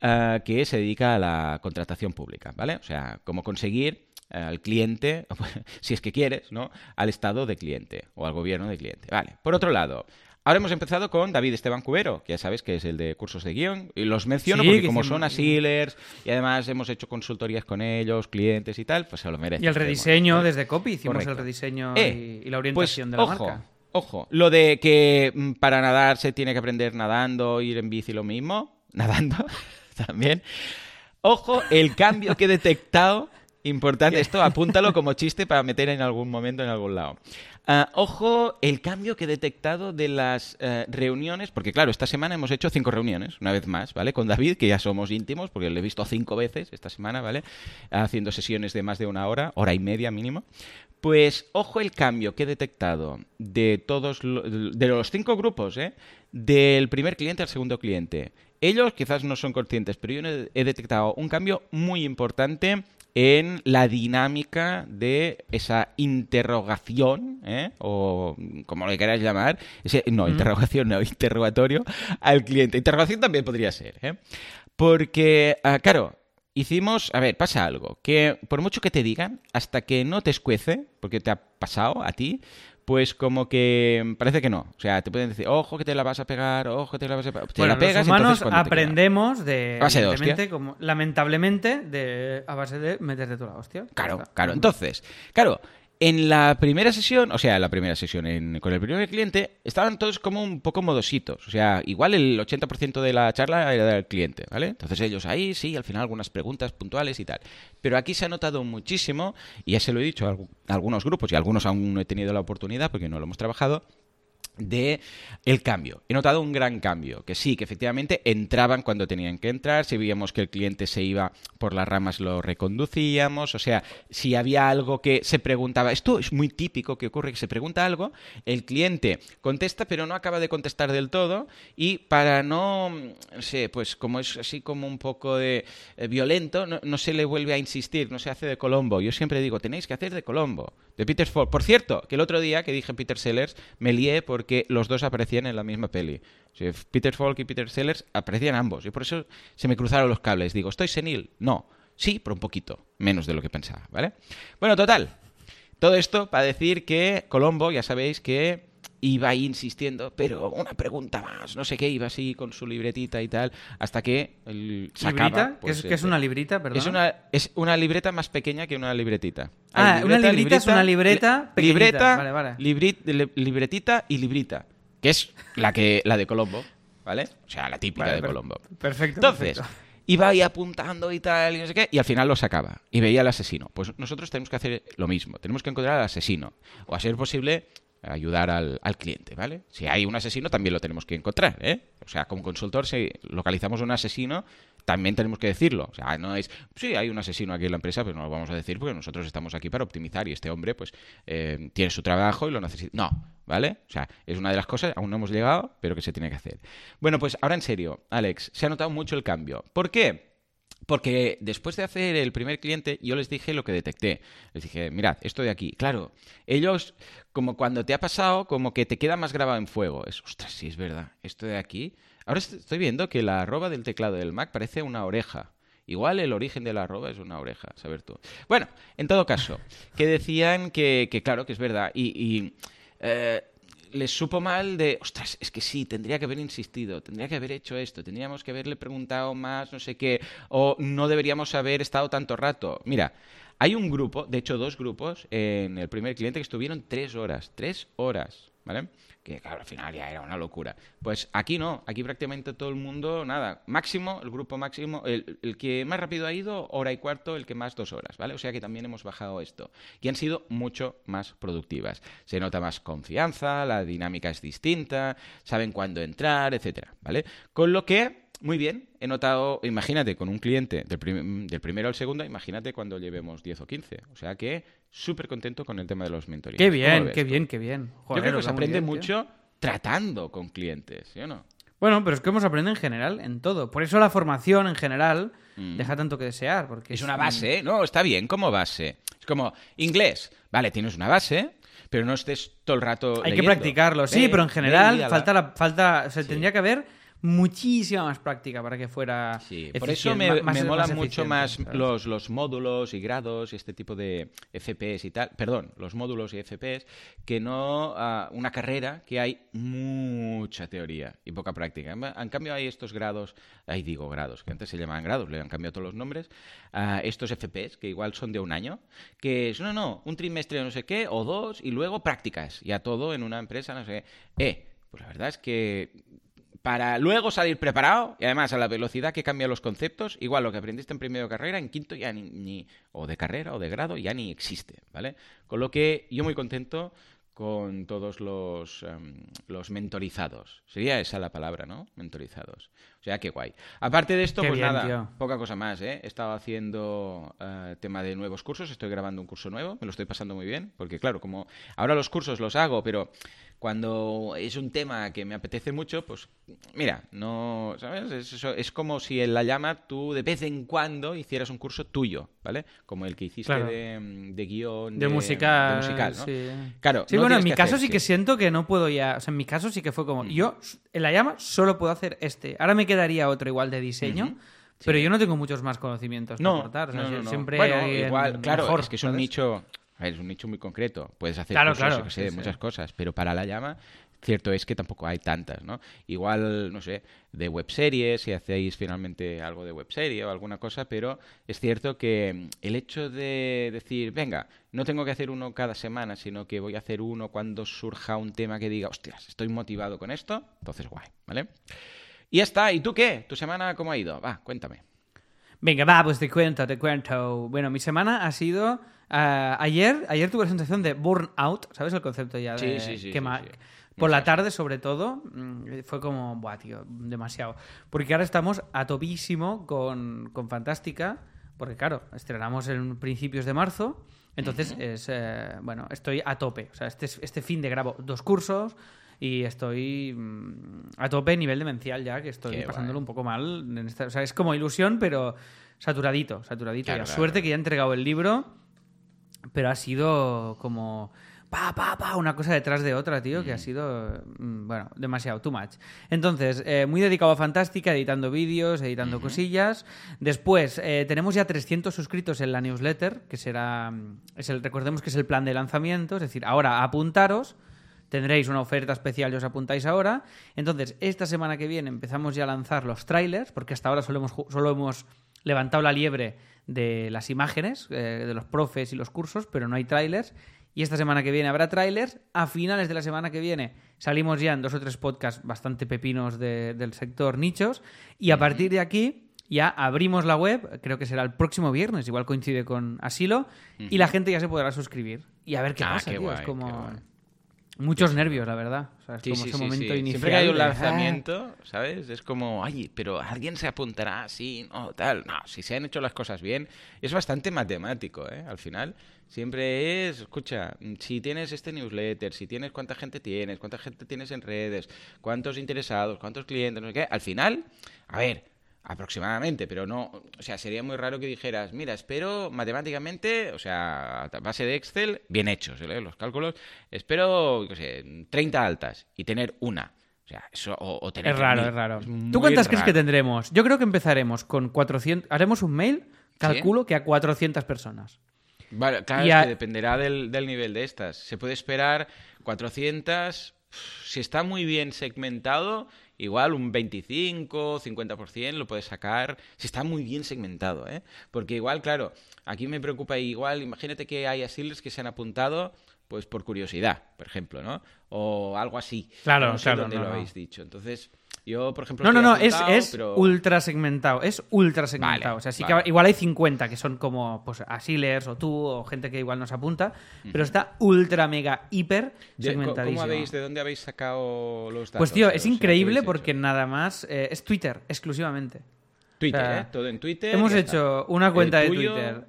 ah, que se dedica a la contratación pública, ¿vale? O sea, cómo conseguir al cliente, si es que quieres, ¿no? Al estado de cliente o al gobierno de cliente, ¿vale? Por otro lado... Ahora hemos empezado con David Esteban Cubero, que ya sabes que es el de cursos de guion. Y los menciono Sí, porque que como son asilers y además hemos hecho consultorías con ellos, clientes y tal, pues se lo merecen. Y el rediseño desde Copy, hicimos Correcto. el rediseño Eh, y, y la Pues, orientación de la ojo, marca. ojo. Lo de que mm, para nadar se tiene que aprender nadando, ir en bici lo mismo. Nadando también. Ojo, el cambio que he detectado. Importante, esto apúntalo como chiste para meter en algún momento en algún lado. Ah, ojo, el cambio que he detectado de las eh, reuniones, porque claro, esta semana hemos hecho cinco reuniones, una vez más, ¿vale? Con David, que ya somos íntimos, porque le he visto cinco veces esta semana, ¿vale? Haciendo sesiones de más de una hora, hora y media mínimo. Pues ojo el cambio que he detectado de todos de los cinco grupos, ¿eh? Del primer cliente al segundo cliente. Ellos quizás no son conscientes, pero yo he detectado un cambio muy importante en la dinámica de esa interrogación, ¿eh? o como lo queráis llamar, ese, no, interrogación, no, interrogatorio al cliente. Interrogación también podría ser, ¿eh? Porque, ah, claro, hicimos, a ver, pasa algo, que por mucho que te digan, hasta que no te escuece, porque te ha pasado a ti, pues como que parece que no. O sea, te pueden decir, ojo que te la vas a pegar, ojo que te la vas a pegar. Te Bueno, la pegas, los humanos entonces aprendemos de, base de como, lamentablemente, de, a base de meterte tú la hostia. Claro, claro. Entonces, claro, en la primera sesión, o sea, la primera sesión con el primer cliente, estaban todos como un poco modositos. O sea, igual el 80% de la charla era del cliente, ¿vale? Entonces ellos ahí, sí, al final algunas preguntas puntuales y tal. Pero aquí se ha notado muchísimo, y ya se lo he dicho a algunos grupos, y algunos aún no he tenido la oportunidad porque no lo hemos trabajado, de el cambio. He notado un gran cambio, que sí, que efectivamente entraban cuando tenían que entrar, si veíamos que el cliente se iba por las ramas lo reconducíamos, o sea, si había algo que se preguntaba, esto es muy típico que ocurre, que se pregunta algo, el cliente contesta pero no acaba de contestar del todo y para no, no sé, pues como es así como un poco de eh, violento, no, no se le vuelve a insistir, no se hace de Colombo. Yo siempre digo, tenéis que hacer de Colombo, de Peter Falk. Por cierto, que el otro día que dije Peter Sellers, me lié porque los dos aparecían en la misma peli. Peter Falk y Peter Sellers aparecían ambos. Y por eso se me cruzaron los cables. Digo, ¿estoy senil? No. Sí, pero un poquito. Menos de lo que pensaba, ¿vale? Bueno, total. Todo esto para decir que Colombo, ya sabéis que iba insistiendo, pero una pregunta más, no sé qué, iba así con su libretita y tal, hasta que el, sacaba, ¿Librita? ¿Qué pues, es, qué es eh, una librita? Perdón. es una, es una libreta más pequeña que una libretita. Ah, una librita es una libreta pequeñita. libreta, Vale, vale. libri- libretita y librita, que es la que la de Colombo, ¿vale? O sea, la típica Vale, de Colombo. Perfecto. Entonces, perfecto. iba ahí apuntando y tal, y no sé qué, y al final lo sacaba. Y veía al asesino. Pues nosotros tenemos que hacer lo mismo. Tenemos que encontrar al asesino. O a ser posible, ayudar al, al cliente, ¿vale? Si hay un asesino, también lo tenemos que encontrar, ¿eh? O sea, como consultor, si localizamos un asesino, también tenemos que decirlo. O sea, no es, sí, hay un asesino aquí en la empresa, pero no lo vamos a decir porque nosotros estamos aquí para optimizar y este hombre, pues, eh, tiene su trabajo y lo necesita. No, ¿vale? O sea, es una de las cosas, aún no hemos llegado, pero que se tiene que hacer. Bueno, pues ahora en serio, Alex, se ha notado mucho el cambio. ¿Por qué? Porque después de hacer el primer cliente, yo les dije lo que detecté. Les dije, mirad, esto de aquí. Claro, ellos, como cuando te ha pasado, como que te queda más grabado en fuego. Es, ostras, sí, es verdad. Esto de aquí. Ahora est- estoy viendo que la arroba del teclado del Mac parece una oreja. Igual el origen de la arroba es una oreja, saber tú. Bueno, en todo caso, que decían que, claro, que es verdad. Y, y, eh, les supo mal de, ostras, es que sí, tendría que haber insistido, tendría que haber hecho esto, tendríamos que haberle preguntado más, no sé qué, o no deberíamos haber estado tanto rato. Mira, hay un grupo, de hecho dos grupos, en el primer cliente que estuvieron tres horas, tres horas, ¿vale? Que claro, al final ya era una locura. Pues aquí no, aquí prácticamente todo el mundo, nada, máximo, el grupo máximo, el, el que más rápido ha ido, hora y cuarto, el que más dos horas, ¿vale? O sea que también hemos bajado esto. Y han sido mucho más productivas. Se nota más confianza, la dinámica es distinta, saben cuándo entrar, etcétera, ¿vale? Con lo que muy bien. He notado, imagínate, con un cliente del, prim- del primero al segundo, imagínate cuando llevemos 10 o 15. O sea que súper contento con el tema de los mentorías. Qué ¿Cómo lo bien, qué tú? bien, qué bien. Yo creo que se aprende bien, tío. mucho tratando con clientes, ¿sí o no? Bueno, pero es que hemos aprendido en general, en todo. Por eso la formación en general Mm. deja tanto que desear. Porque Es una base, ¿eh? No, está bien como base. Es como inglés. Vale, tienes una base, pero no estés todo el rato Hay que practicarlo, sí, pero en general falta la, falta, o sea, Sí. tendría que haber muchísima más práctica para que fuera Sí, por eso me, más- me mola mucho más ¿sabes? los, los módulos y grados y este tipo de FPS y tal. Perdón, los módulos y FPS, que no ah, una carrera que hay mucha teoría y poca práctica. En, en cambio hay estos grados, ahí digo grados, que antes se llamaban grados, le han cambiado todos los nombres, ah, estos FPS, que igual son de un año, que es, no, no, un trimestre no sé qué, o dos, y luego prácticas, ya todo en una empresa, no sé qué. Eh, pues la verdad es que para luego salir preparado y además a la velocidad que cambian los conceptos, igual lo que aprendiste en primero de carrera, en quinto ya ni, o de carrera o de grado ya ni existe, ¿vale? Con lo que yo muy contento con todos los, em, los mentorizados. Sería esa la palabra, ¿no? Mentorizados. O sea, qué guay. Aparte de esto, Qué pues bien, nada, tío. poca cosa más, ¿eh? He estado haciendo eh, tema de nuevos cursos, estoy grabando un curso nuevo, me lo estoy pasando muy bien, porque claro, como ahora los cursos los hago, pero cuando es un tema que me apetece mucho, pues mira, no, ¿sabes? Es, eso- es como si en La Llama tú de vez en cuando hicieras un curso tuyo, ¿vale? Como el que hiciste Claro. de, de guion, de, musical, de musical, ¿no? sí. Claro, Sí, no bueno, en mi caso hacer, sí que siento que no puedo ya. O sea, en mi caso sí que fue como. Yo, en la llama, solo puedo hacer este. Ahora me quedaría otro igual de diseño. Pero yo no tengo muchos más conocimientos que No, aportar. O sea, no, siempre Bueno, hay en- igual, claro, mejor, es que es un ¿sabes? nicho, a ver, es un nicho muy concreto. Puedes hacer Claro, cursos, claro, yo que sé, sí, de sí. muchas cosas, pero para la llama, cierto es que tampoco hay tantas, ¿no? Igual, no sé, de webseries, si hacéis finalmente algo de webserie o alguna cosa, pero es cierto que el hecho de decir, venga, no tengo que hacer uno cada semana, sino que voy a hacer uno cuando surja un tema que diga, hostias, estoy motivado con esto, entonces guay, ¿vale? Y ya está, ¿y tú qué? ¿Tu semana cómo ha ido? Va, cuéntame. Venga, va, pues te cuento, te cuento. Bueno, mi semana ha sido. ah, ayer, ayer tuve la sensación de burnout, ¿sabes el concepto ya de Sí, sí, sí. Por la tarde, sobre todo, mm, fue como, buah, tío, demasiado. Porque ahora estamos a topísimo con, con Fantástica, porque claro, estrenamos en principios de marzo, entonces es, eh, bueno, estoy a tope. O sea, este, este fin de grabo dos cursos y estoy mm, a tope nivel demencial ya, que estoy Qué pasándolo guay. un poco mal. en esta- o sea, es como ilusión, pero saturadito, saturadito. Claro, ya. claro, Suerte que ya he entregado el libro, pero ha sido como pa, pa, pa, una cosa detrás de otra, tío, que ha sido, mm, bueno, demasiado, too much. Entonces, eh, muy dedicado a Fantástica, editando vídeos, editando cosillas. Después, eh, tenemos ya 300 suscritos en la newsletter, que será, mm, es el, recordemos que es el plan de lanzamiento, es decir, ahora apuntaros. Tendréis una oferta especial y os apuntáis ahora. Entonces, esta semana que viene empezamos ya a lanzar los trailers, porque hasta ahora solo hemos, solo hemos levantado la liebre de las imágenes, eh, de los profes y los cursos, pero no hay trailers. Y esta semana que viene habrá trailers. A finales de la semana que viene salimos ya en dos o tres podcasts bastante pepinos de- del sector nichos. Y a partir de aquí ya abrimos la web, creo que será el próximo viernes, igual coincide con Asilo, y la gente ya se podrá suscribir. Y a ver qué Ah, pasa, qué tío. guay, es como... Muchos nervios, la verdad. O sea, es Sí, como sí, ese sí, momento sí. inicial. Siempre que hay un de, "Ah". lanzamiento, ¿sabes? Es como, ay, pero alguien se apuntará así, no, tal. No, si se han hecho las cosas bien, es bastante matemático, ¿eh? Al final, siempre es, escucha, si tienes este newsletter, si tienes cuánta gente tienes, cuánta gente tienes en redes, cuántos interesados, cuántos clientes, no sé qué, al final, a ver, aproximadamente, pero no, o sea, sería muy raro que dijeras, mira, espero matemáticamente, o sea, a base de Excel, bien hechos, ¿eh? los cálculos, espero, qué sé, 30 altas y tener una. O sea, eso, o, o tener Es raro, es raro. ¿Tú cuántas crees que tendremos? Yo creo que empezaremos con 400... Haremos un mail, calculo que a 400 personas. Vale, claro, Y es a- que dependerá del, del nivel de estas. Se puede esperar 400, si está muy bien segmentado, igual un 25, 50% lo puedes sacar, si está muy bien segmentado, ¿eh? Porque igual, claro, aquí me preocupa igual, imagínate que hay asils que se han apuntado pues por curiosidad, por ejemplo, ¿no? O algo así. Claro, no sé claro, dónde no, lo habéis dicho. Entonces, Yo, por ejemplo, No, no, no, es, es pero- ultra segmentado, es ultra segmentado. Vale, o sea, sí vale. que igual hay 50 que son como pues asilers o tú o gente que igual nos apunta, pero está ultra mega hiper Ye- ¿Cómo segmentadísimo. habéis, de dónde habéis sacado los datos? Pues tío, es increíble porque hecho? nada más eh, es Twitter exclusivamente. Twitter, o sea, ¿eh? Todo en Twitter. Hemos hecho está. una cuenta de Twitter.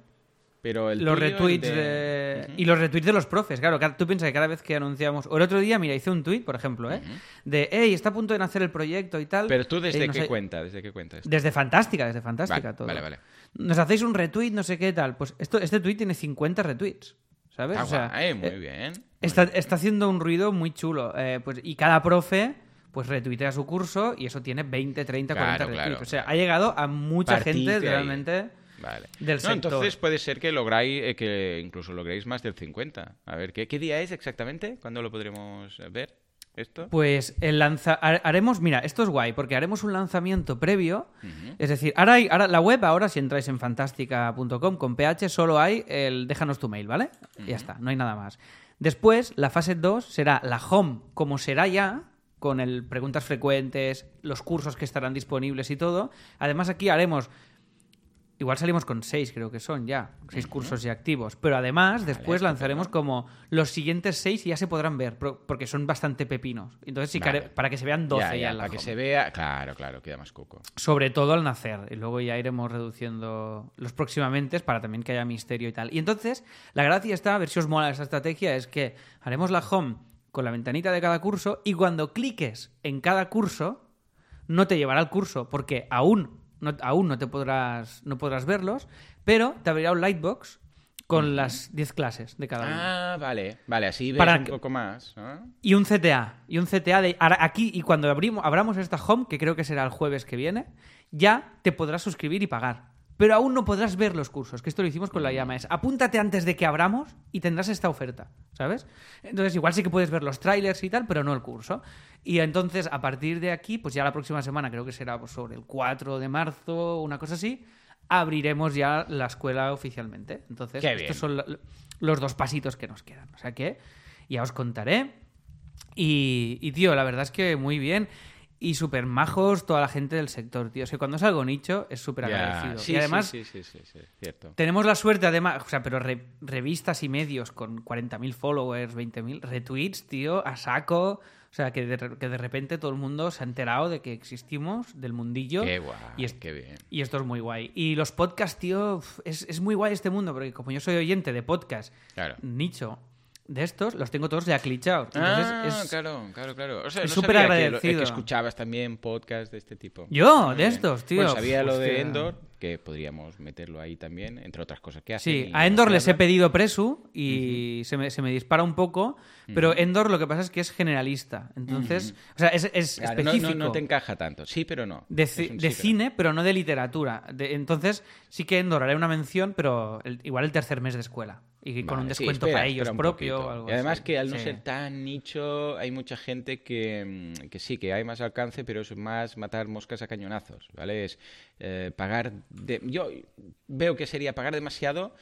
Pero el los retweets de- y los retweets de los profes, claro. Tú piensas que cada vez que anunciamos... O el otro día, mira, hice un tweet, por ejemplo, ¿eh? De, hey, está a punto de nacer el proyecto y tal. Pero tú Eh, desde no qué sé- cuenta, desde qué cuenta. esto? Desde Fantástica, desde Fantástica Vale, todo. vale, vale. Nos hacéis un retweet, no sé qué tal. Pues esto, este tweet tiene 50 retweets, ¿sabes? Ah, O sea, guay, muy eh, bien. Está, está haciendo un ruido muy chulo. eh, pues, y cada profe pues retuitea su curso y eso tiene 20, 30, 40 Claro, retweets. claro, o sea, ha llegado a mucha gente ahí. Vale. del No, sector. entonces puede ser que lográis, eh, que incluso logréis más del 50. A ver, ¿qué, qué día es exactamente? ¿Cuándo lo podremos ver? ¿Esto? Pues el lanza ha- haremos, mira, esto es guay, porque haremos un lanzamiento previo. Es decir, ahora, hay, ahora la web, ahora si entráis en fantástica.com con PH, solo hay el déjanos tu mail, ¿vale? Y Ya está, no hay nada más. Después, la fase 2 será la home, como será ya, con el preguntas frecuentes, los cursos que estarán disponibles y todo. Además, aquí haremos Igual salimos con seis, creo que son ya, seis cursos ya activos. Pero además, después lanzaremos como los siguientes seis y ya se podrán ver, porque son bastante pepinos. Entonces sí Vale. para que se vean 12 Ya, ya, ya, para que home. se vea. Claro, claro, queda más cuco. Sobre todo al nacer. Y luego ya iremos reduciendo los próximamente para también que haya misterio y tal. Y entonces, la gracia está, a ver si os mola esta estrategia, es que haremos la home con la ventanita de cada curso y cuando cliques en cada curso, no te llevará al curso porque aún no, aún no te podrás, no podrás verlos, pero te abrirá un lightbox con las 10 clases de cada uno. Ah, vale. Vale, así ves Para un que- poco más. ¿no? Y un CTA. Y un CTA de aquí. Y cuando abrimos, abramos esta home, que creo que será el jueves que viene, ya te podrás suscribir y pagar. Pero aún no podrás ver los cursos, que esto lo hicimos con la llama. Es apúntate antes de que abramos y tendrás esta oferta, ¿sabes? Entonces, igual sí que puedes ver los trailers y tal, pero no el curso. Y entonces, a partir de aquí, pues ya la próxima semana, creo que será pues, sobre el 4 de marzo, una cosa así, abriremos ya la escuela oficialmente. Entonces, estos son lo- los dos pasitos que nos quedan. O sea que ya os contaré. Y, y, tío, la verdad es que muy bien. Y súper majos toda la gente del sector, tío. O sea, cuando es algo nicho, es súper agradecido. sí, y además, sí, sí, sí, sí, sí, cierto. tenemos la suerte, además, o sea, pero re- revistas y medios con 40.000 followers, 20.000 retweets, tío, a saco. O sea, que de, que de repente todo el mundo se ha enterado de que existimos, del mundillo. Qué guay, y es- qué bien. y esto es muy guay. Y los podcasts, tío, es, es muy guay este mundo, porque como yo soy oyente de podcast Claro. nicho de estos, los tengo todos ya clichados. Ah, es... claro, claro, claro. O sea, es no súper sabía que, lo- agradecido. que escuchabas también podcast de este tipo. Yo, de estos, tío. Bueno, sabía lo de Hostia. Endor, que podríamos meterlo ahí también, entre otras cosas que hacen. Sí, a Endor les he pedido presu y se, me, se me dispara un poco, pero Endor lo que pasa es que es generalista. Entonces, o sea, es, es Claro, específico. No, no te encaja tanto. Sí, pero no. de, ci- sí, cine, pero no de literatura. De- entonces, sí que Endor haré una mención, pero el- igual el tercer mes de escuela. Y con un sí, descuento espera, para ellos propio. o algo y además así. que al no Sí. ser tan nicho, hay mucha gente que, que sí, que hay más alcance, pero es más matar moscas a cañonazos, ¿vale? Es eh, pagar... de- Yo veo que sería pagar demasiado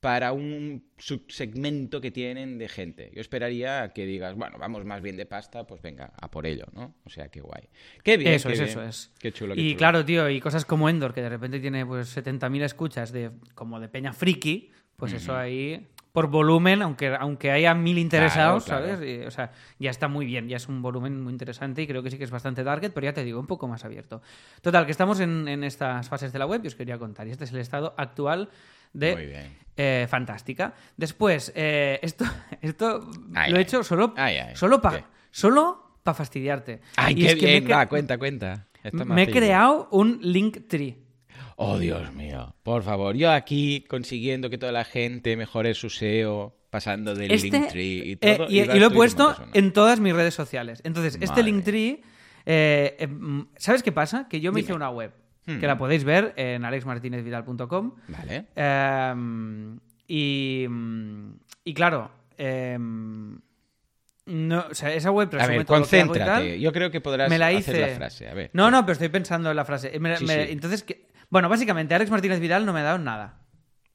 para un subsegmento que tienen de gente. Yo esperaría que digas, bueno, vamos más bien de pasta, pues venga, a por ello, ¿no? O sea, qué guay. Qué bien, Eso qué es, bien. eso es. Qué chulo, qué Y chulo. claro, tío, y cosas como Endor, que de repente tiene pues 70.000 escuchas de como de peña friki, pues eso ahí por volumen, aunque aunque haya mil interesados, Claro, claro. ¿sabes? Y, o sea, ya está muy bien, ya es un volumen muy interesante y creo que sí que es bastante target, pero ya te digo, un poco más abierto. Total, que estamos en, en estas fases de la web y os quería contar. Y este es el estado actual de eh, Fantástica. Después, eh, esto, esto Ay, lo he hecho solo, Ay, solo para solo para fastidiarte. Ay, Y qué es que me bien. Va, cuenta, cuenta. Esto me he creado un Linktree. Oh, Dios mío. Por favor, yo aquí consiguiendo que toda la gente mejore su SEO, pasando del Este, Linktree y eh, todo. y, lo he puesto en todas mis redes sociales. Entonces, este. Linktree, eh, eh, mm, ¿sabes qué pasa? Que yo me hice una web, Hmm. que la podéis ver en alexmartinezvidal.com. Vale. Eh, y, y claro, eh, no, o sea, esa web A resume ver, todo lo que hago y concéntrate. tal. Yo creo que podrás me la hacer la frase. A ver. No, no, pero estoy pensando en la frase. Eh, me- Sí, me- sí. Entonces. Bueno, básicamente, Alex Martínez Vidal no me ha dado nada.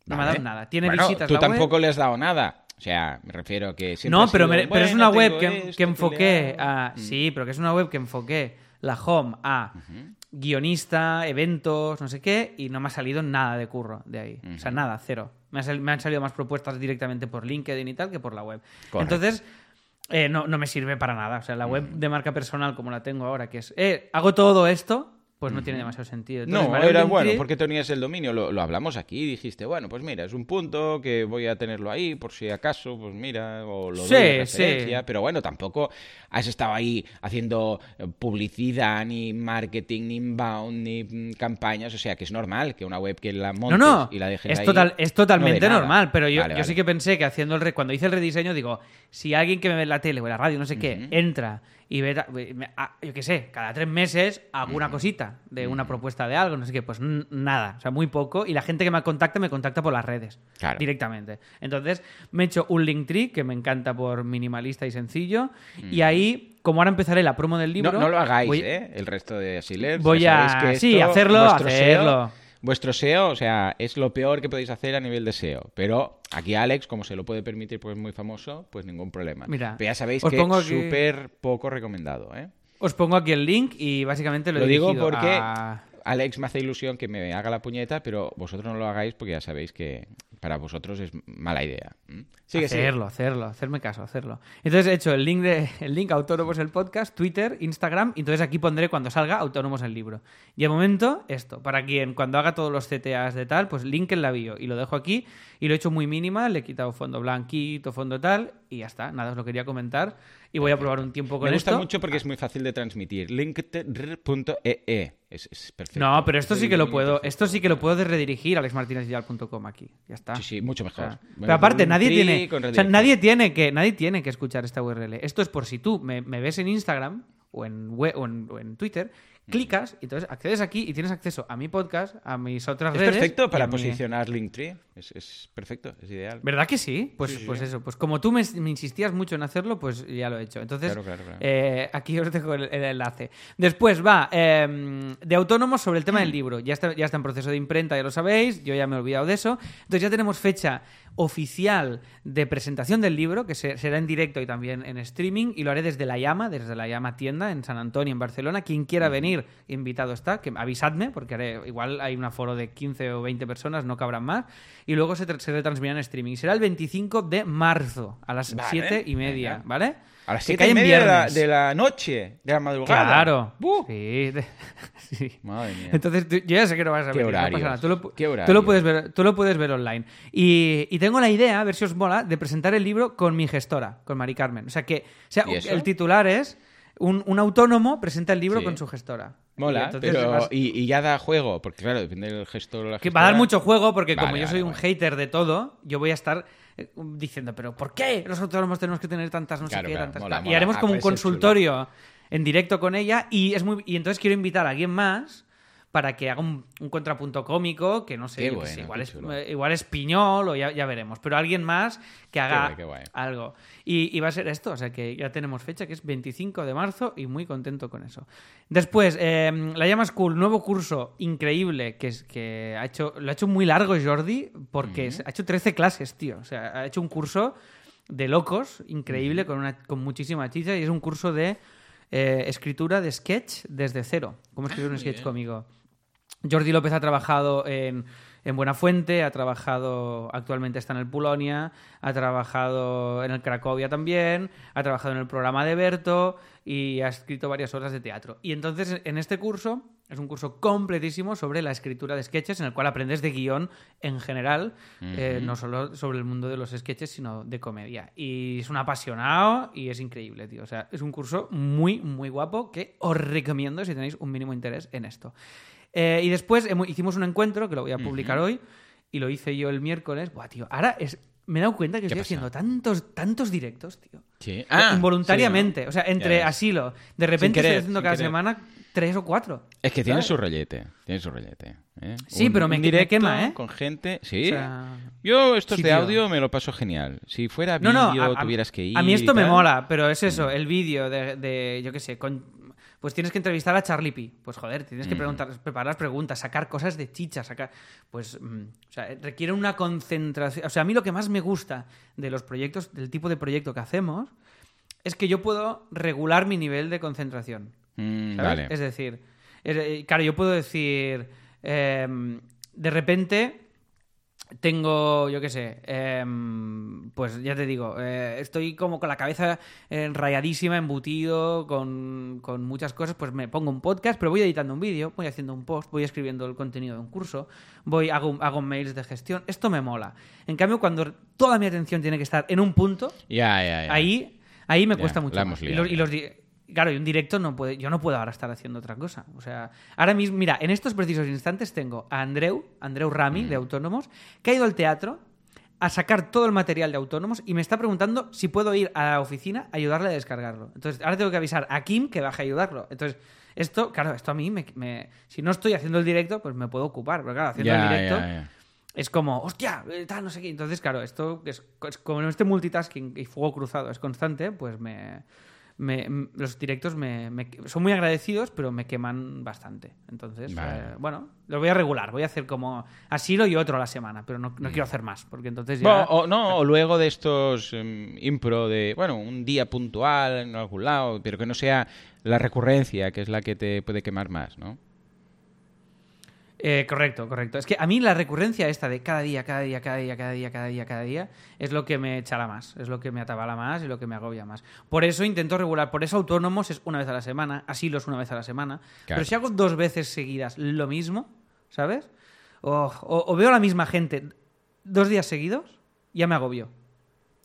No me ha dado nada. Tiene Bueno, visitas Tú la web. tampoco le has dado nada. O sea, me refiero a que No, pero, sido, me- pero es "Bueno, una web que, esto, que enfoqué le hago". a... Sí, pero que es una web que enfoqué la home a guionista, eventos, no sé qué, y no me ha salido nada de curro de ahí. O sea, nada, cero. Me, ha me han salido más propuestas directamente por LinkedIn y tal que por la web. Correcto. Entonces, eh, no, no me sirve para nada. O sea, la web de marca personal como la tengo ahora, que es, eh, hago todo esto, pues no tiene demasiado sentido. Entonces, No, era bueno, porque tenías el dominio, lo, lo hablamos aquí, dijiste, bueno, pues mira, es un punto que voy a tenerlo ahí por si acaso, pues mira, o lo Sí, doy de sí. referencia, pero bueno, tampoco has estado ahí haciendo eh, publicidad, ni marketing, ni inbound, ni mm, campañas, o sea, que es normal que una web que la montes no, y la dejes es, ahí total, es totalmente normal, pero yo, Vale, yo vale. sí que pensé que haciendo el re- cuando hice el rediseño, digo, si alguien que me ve en la tele o en la radio, no sé qué, entra y ve, ta- ve- me- ah, yo qué sé, cada tres meses hago una cosita de una propuesta de algo, no sé qué, pues nada, o sea, muy poco, y la gente que me contacta me contacta por las redes, Claro. directamente. Entonces, me he hecho un Linktree que me encanta por minimalista y sencillo, y ahí, como ahora empezaré la promo del libro... No, no lo hagáis, voy- ¿eh? El resto de Asilers. voy a- que sí, hacerlo, hacerlo. SEO vuestro SEO, o sea, es lo peor que podéis hacer a nivel de SEO. Pero aquí Alex, como se lo puede permitir porque es muy famoso, pues ningún problema. Mira, pero ya sabéis os que pongo es súper poco recomendado, ¿eh? Os pongo aquí el link y básicamente lo, Lo he digo porque a- Alex me hace ilusión que me haga la puñeta, pero vosotros no lo hagáis porque ya sabéis que para vosotros es mala idea. Sigue, sigue. hacerlo, hacerlo, hacerme caso, hacerlo. Entonces he hecho el link de el link a Autónomos el podcast, Twitter, Instagram, y entonces aquí pondré cuando salga Autónomos el libro. Y de momento, esto, para quien cuando haga todos los CTAs de tal, pues link en la bio. Y lo dejo aquí, y lo he hecho muy mínima, le he quitado fondo blanquito, fondo tal, y ya está, nada, os lo quería comentar. Y voy a probar un tiempo con Me gusta esto. mucho porque es muy fácil de transmitir. Linked.ee es, es perfecto. No, pero esto Es sí que lo puedo, esto sí que lo puedo redirigir a alexmartinezvidal.com aquí. Ya está. Sí, sí, mucho O mejor. sea, pero aparte, nadie tiene, o sea, nadie tiene que, nadie tiene que escuchar esta URL. Esto es por si tú me, me ves en Instagram o en, web, o en, o en Twitter, clicas y entonces accedes aquí y tienes acceso a mi podcast, a mis otras Es redes. perfecto y para a mi- posicionar Linktree. Es, es perfecto, es ideal. ¿Verdad que sí? Pues, Sí, sí, pues sí. eso, pues como tú me, me insistías mucho en hacerlo, pues ya lo he hecho. Entonces, Claro, claro, claro. eh, aquí os dejo el, el enlace. Después va, eh, de autónomos sobre el tema Mm. del libro. Ya está, ya está en proceso de imprenta, ya lo sabéis, yo ya me he olvidado de eso. Entonces ya tenemos fecha oficial de presentación del libro, que se- será en directo y también en streaming, y lo haré desde La Llama, desde La Llama tienda en San Antonio, en Barcelona. Quien quiera venir, invitado está, que avisadme, porque haré, igual hay un aforo de 15 o 20 personas, no cabrán más, y luego se, se retransmitirá en streaming. Será el 25 de marzo, a las Vale, 7 y media, venga. ¿vale? A las Que siete cae y en media de la, viernes. de la noche, de la madrugada. Claro. Sí, de- sí. Madre mía. Entonces, tú- yo ya sé que no vas a Qué venir, no. Tú lo, Qué tú horarios. lo puedes ver, tú lo puedes ver online. Y, y tengo la idea, a ver si os mola, de presentar el libro con mi gestora, con Mari Carmen. O sea que, o sea, el titular es un, un autónomo presenta el libro Sí. con su gestora. Mola, entonces pero vas- y, y ya da juego, porque claro, depende del gestor o la que va a dar gestora. mucho juego porque como yo vale, soy un vale. hater de todo, yo voy a estar eh, diciendo, pero ¿por qué los autónomos tenemos que tener tantas no Claro, sé qué, claro, tantas mola? Y haremos Ah, como un chulo. consultorio en directo con ella y es muy y entonces quiero invitar a alguien más para que haga un, un contrapunto cómico que no sé, bueno, igual, es, igual es Piñol o ya, ya veremos, pero alguien más que haga guay, qué guay. algo. Y, y va a ser esto, o sea que ya tenemos fecha, que es 25 de marzo y muy contento con eso. Después, eh, la llama School, nuevo curso increíble que, es, que ha hecho, lo ha hecho muy largo Jordi porque ha hecho 13 clases, tío. O sea, ha hecho un curso de locos increíble con, una, con muchísima chicha y es un curso de eh, escritura de sketch desde cero. ¿Cómo escribir un sketch conmigo? Jordi López ha trabajado en, en Buenafuente, ha trabajado, actualmente está en el Pulonia, ha trabajado en el Cracovia también, ha trabajado en el programa de Berto y ha escrito varias horas de teatro. Y entonces en este curso, es un curso completísimo sobre la escritura de sketches, en el cual aprendes de guion en general, eh, no solo sobre el mundo de los sketches, sino de comedia. Y es un apasionado y es increíble, tío. O sea, es un curso muy, muy guapo que os recomiendo si tenéis un mínimo interés en esto. Eh, y después hicimos un encuentro que lo voy a publicar hoy y lo hice yo el miércoles. Buah, tío, ahora es, me he dado cuenta que ¿Qué estoy pasa? haciendo tantos, tantos directos, tío. Sí. Involuntariamente. sí, O sea, entre asilo, de repente querer, estoy haciendo cada querer. semana tres o cuatro. Es que tiene ¿sabes? su rollete, tiene su rollete. ¿eh? Sí, pero me- directo quema, ¿eh? Con gente, sí. O sea, Yo estos sí, de audio me lo paso genial. Si fuera No, vídeo, no, a- tuvieras que ir. a mí esto me. Mm. mola, pero es eso, el vídeo de, de, yo qué sé, con, pues tienes que entrevistar a Charlie P. Pues joder, tienes que preguntar, preparar las preguntas, sacar cosas de chicha, sacar, pues, mm, o sea, requiere una concentración. O sea, a mí lo que más me gusta de los proyectos, del tipo de proyecto que hacemos, es que yo puedo regular mi nivel de concentración. Mm, ¿sabes? vale. Es decir, es- eh, claro, yo puedo decir, em, de repente tengo, yo qué sé, em, pues ya te digo, eh, estoy como con la cabeza rayadísima, embutido, con, con muchas cosas, pues me pongo un podcast, pero voy editando un vídeo, voy haciendo un post, voy escribiendo el contenido de un curso, voy hago, hago mails de gestión, esto me mola. En cambio, cuando toda mi atención tiene que estar en un punto, ahí, ahí me cuesta mucho más. Y los, y los claro, y un directo no puede, yo no puedo ahora estar haciendo otra cosa. O sea, ahora mismo, mira, en estos precisos instantes tengo a Andreu, Andreu Rami Mm. de Autónomos, que ha ido al teatro a sacar todo el material de Autónomos y me está preguntando si puedo ir a la oficina a ayudarle a descargarlo. Entonces, ahora tengo que avisar a Kim que baje a ayudarlo. Entonces, esto, claro, esto a mí me, me- si no estoy haciendo el directo, pues me puedo ocupar, pero claro, haciendo el directo ya. es como, hostia, eh, tal, no sé qué. Entonces, claro, esto es, es como este multitasking y fuego cruzado es constante, pues me, me- los directos me, me- son muy agradecidos, pero me queman bastante. Entonces, Vale. eh, bueno, los voy a regular. Voy a hacer como asilo y otro a la semana, pero no, Mm. no quiero hacer más, porque entonces ya... Bueno, o, no, o luego de estos em, impro de, bueno, un día puntual en algún lado, pero que no sea la recurrencia, que es la que te puede quemar más, ¿no? Eh, correcto, correcto. Es que a mí la recurrencia esta de cada día, cada día, cada día, cada día, cada día, cada día, es lo que me echará más, es lo que me atabala más y lo que me agobia más. Por eso intento regular, por eso autónomos es una vez a la semana, asilos una vez a la semana. Claro. Pero si hago dos veces seguidas lo mismo, ¿sabes? O, o- o veo a la misma gente dos días seguidos, ya me agobio.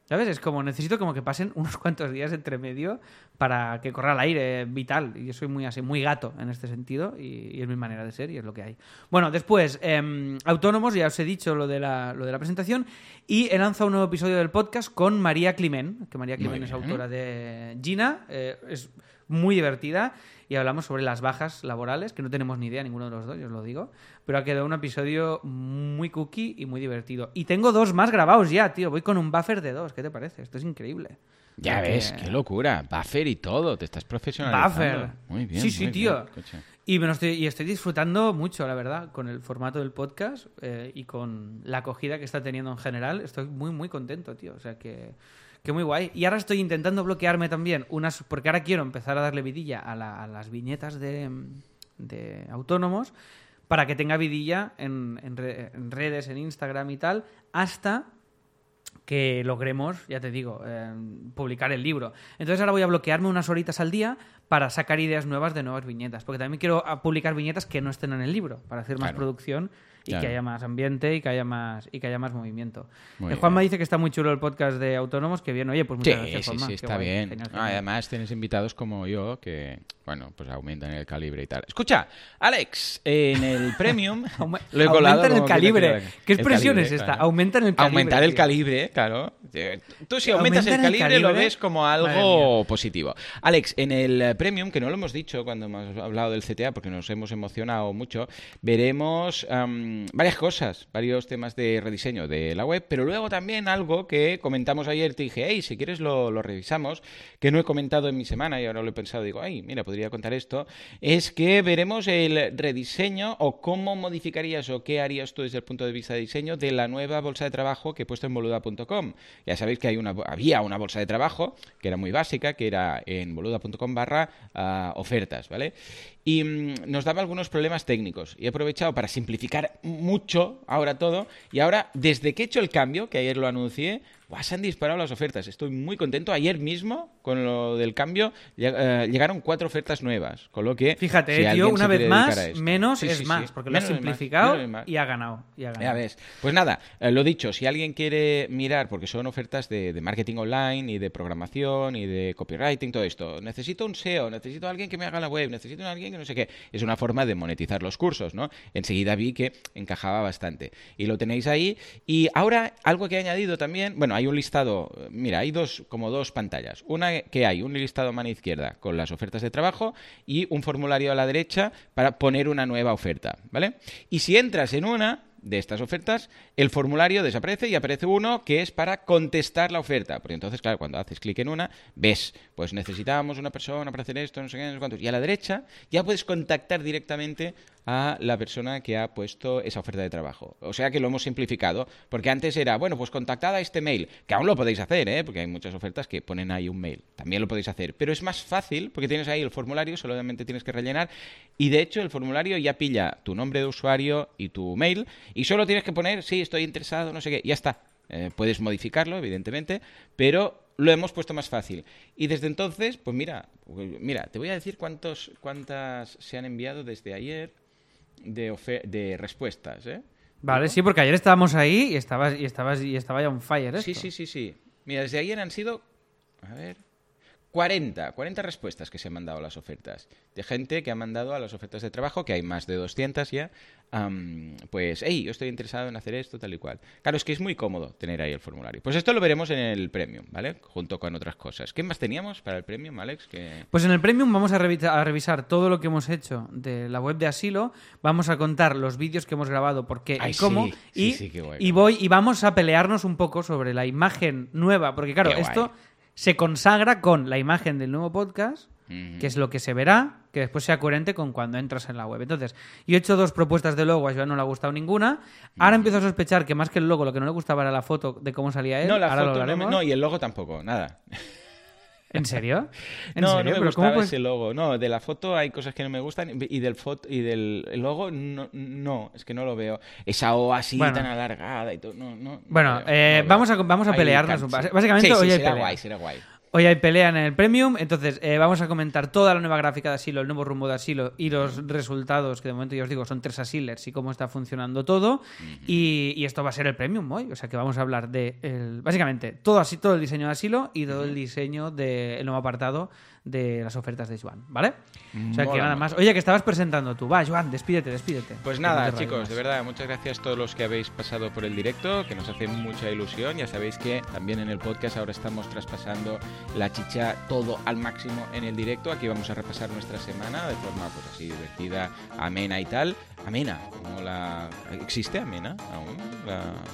¿Sabes? Es como, necesito como que pasen unos cuantos días entre medio para que corra el aire vital. Y yo soy muy así, muy gato en este sentido y, y es mi manera de ser y es lo que hay. Bueno, después, em, autónomos, ya os he dicho lo de, la, lo de la presentación y he lanzado un nuevo episodio del podcast con María Climent, que María Climent es autora de Gina, eh, es muy divertida y hablamos sobre las bajas laborales, que no tenemos ni idea ninguno de los dos, yo os lo digo, pero ha quedado un episodio muy cookie y muy divertido. Y tengo dos más grabados ya, tío, voy con un buffer de dos, ¿qué te parece? Esto es increíble. Ya Porque- ves, qué locura. Buffer y todo, te estás profesionalizando. Buffer. Muy bien. Sí, sí, muy tío. bien. Y, me lo estoy, y estoy disfrutando mucho, la verdad, con el formato del podcast eh, y con la acogida que está teniendo en general. Estoy muy, muy contento, tío. O sea que, que muy guay. Y ahora estoy intentando bloquearme también unas. Porque ahora quiero empezar a darle vidilla a, la- a las viñetas de, de autónomos para que tenga vidilla en, en re- en redes, en Instagram y tal, hasta que logremos, ya te digo, eh, publicar el libro. Entonces ahora voy a bloquearme unas horitas al día para sacar ideas nuevas de nuevas viñetas, porque también quiero ah, publicar viñetas que no estén en el libro, para hacer más Claro. producción y Claro. que haya más ambiente y que haya más y que haya más movimiento. Muy Eh, Juanma bien. dice que está muy chulo el podcast de autónomos, que bien, oye, pues Sí, muchas gracias, sí, Juanma, sí, qué está guay, bien. genial, Ah, además tienes invitados como yo que, bueno, pues aumentan el calibre y tal. Escucha, Alex, en el Premium lo he colado aumentan el calibre. ¿Qué expresión calibre, es esta? claro. Aumentan el calibre. Aumentar el tío. calibre, claro. Eh, Tú si aumentas el calibre, lo ves como algo positivo. Alex, en el eh, Premium, que no lo hemos dicho cuando hemos hablado del CTA porque nos hemos emocionado mucho, veremos varias cosas, varios temas de rediseño de la web, pero luego también algo que comentamos ayer, te dije, hey, si quieres lo, lo revisamos, que no he comentado en mi semana y ahora lo he pensado, digo, ay, mira, podría contar esto, es que veremos el rediseño o cómo modificarías o qué harías tú desde el punto de vista de diseño de la nueva bolsa de trabajo que he puesto en boluda.com. Ya sabéis que había una bolsa de trabajo que era muy básica, que era en boluda.com barra ah, ofertas, ¿vale? Y mm, nos daba algunos problemas técnicos y he aprovechado para simplificar mucho ahora todo y ahora desde que he hecho el cambio, que ayer lo anuncié, ¡buah! se han disparado las ofertas. Estoy muy contento. Ayer mismo, con lo del cambio, lleg- eh, llegaron cuatro ofertas nuevas, con lo que... Fíjate, si eh, tío, una vez más, menos Sí, es sí, sí. más, porque lo has más, simplificado más. y ha ganado. Y ha Ya ves. Pues nada, eh, lo dicho, si alguien quiere mirar, porque son ofertas de, de marketing online y de programación y de copywriting, todo esto, necesito un SEO, necesito a alguien que me haga la web, necesito a alguien que no sé qué. Es una forma de monetizar los cursos, ¿no? Enseguida vi que encajaba bastante. Y lo tenéis ahí. Y ahora, algo que he añadido también, bueno, hay un listado, mira, hay dos, como dos pantallas. Una que hay un listado a mano izquierda con las ofertas de trabajo y un formulario a la derecha para poner una nueva oferta, ¿vale? Y si entras en una, de estas ofertas, el formulario desaparece y aparece uno que es para contestar la oferta. Porque entonces, claro, cuando haces clic en una, ves, pues necesitamos una persona para hacer esto, no sé qué, no sé cuántos. Y a la derecha ya puedes contactar directamente a la persona que ha puesto esa oferta de trabajo. O sea que lo hemos simplificado, porque antes era, bueno, pues contactad a este mail, que aún lo podéis hacer, ¿eh? porque hay muchas ofertas que ponen ahí un mail, también lo podéis hacer, pero es más fácil porque tienes ahí el formulario, solamente tienes que rellenar, y de hecho el formulario ya pilla tu nombre de usuario y tu mail, y solo tienes que poner, sí, estoy interesado, no sé qué, ya está. Eh, puedes modificarlo, evidentemente, pero lo hemos puesto más fácil. Y desde entonces, pues mira, mira, te voy a decir cuántos, cuántas se han enviado desde ayer de, de respuestas, ¿eh? Vale, sí, porque ayer estábamos ahí y estabas y estabas y estaba ya un fire. Esto. Sí, sí, sí, sí. Mira, desde ayer han sido, a ver, 40, 40 respuestas que se han mandado a las ofertas. De gente que ha mandado a las ofertas de trabajo, que hay más de 200 ya, pues, hey, yo estoy interesado en hacer esto, tal y cual. Claro, es que es muy cómodo tener ahí el formulario. Pues esto lo veremos en el Premium, ¿vale? Junto con otras cosas. ¿Qué más teníamos para el Premium, Alex? Pues en el Premium vamos a, revisar todo lo que hemos hecho de la web de Asilo, vamos a contar los vídeos que hemos grabado, por qué y cómo, y, y, voy, y vamos a pelearnos un poco sobre la imagen nueva, porque claro, esto se consagra con la imagen del nuevo podcast, que es lo que se verá, que después sea coherente con cuando entras en la web. Entonces, yo he hecho dos propuestas de logo, a Joan no le ha gustado ninguna. Ahora empiezo a sospechar que más que el logo, lo que no le gustaba era la foto de cómo salía él. No, la foto no, no, y el logo tampoco, nada. ¿En serio? no, no me gustaba ese logo. No, de la foto hay cosas que no me gustan y del foto y del logo no, no, es que no lo veo. Esa O así tan alargada y todo. No, no, bueno, eh, vamos a vamos a pelearnos. Básicamente, sí, será guay, será guay. Hoy hay pelea en el Premium, entonces eh, vamos a comentar toda la nueva gráfica de Asilo, el nuevo rumbo de Asilo y los resultados, que de momento ya os digo son tres Asilers y cómo está funcionando todo. y, esto va a ser el Premium hoy, o sea que vamos a hablar de, básicamente, todo, así, todo el diseño de Asilo y todo el diseño del nuevo apartado de las ofertas de Joan, ¿vale? O sea que nada más. Oye, que estabas presentando tú. Va, Joan, despídete, despídete. Pues nada, chicos, de verdad, muchas gracias a todos los que habéis pasado por el directo, que nos hace mucha ilusión. Ya sabéis que también en el podcast ahora estamos traspasando la chicha todo al máximo en el directo. Aquí vamos a repasar nuestra semana de forma pues así divertida, amena y tal. Amena, como la... ¿Existe Amena aún?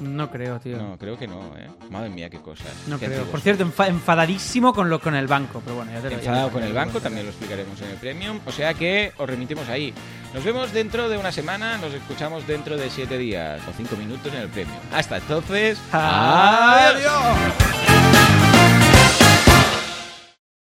No creo, tío. No, creo que no, ¿eh? Madre mía, qué cosas. No creo. Por cierto, enfadadísimo con, lo, con el banco, pero bueno, ya te lo con el banco, también lo explicaremos en el Premium. O sea que os remitimos ahí. Nos vemos dentro de una semana, nos escuchamos dentro de siete días o cinco minutos en el Premium. Hasta entonces, adiós.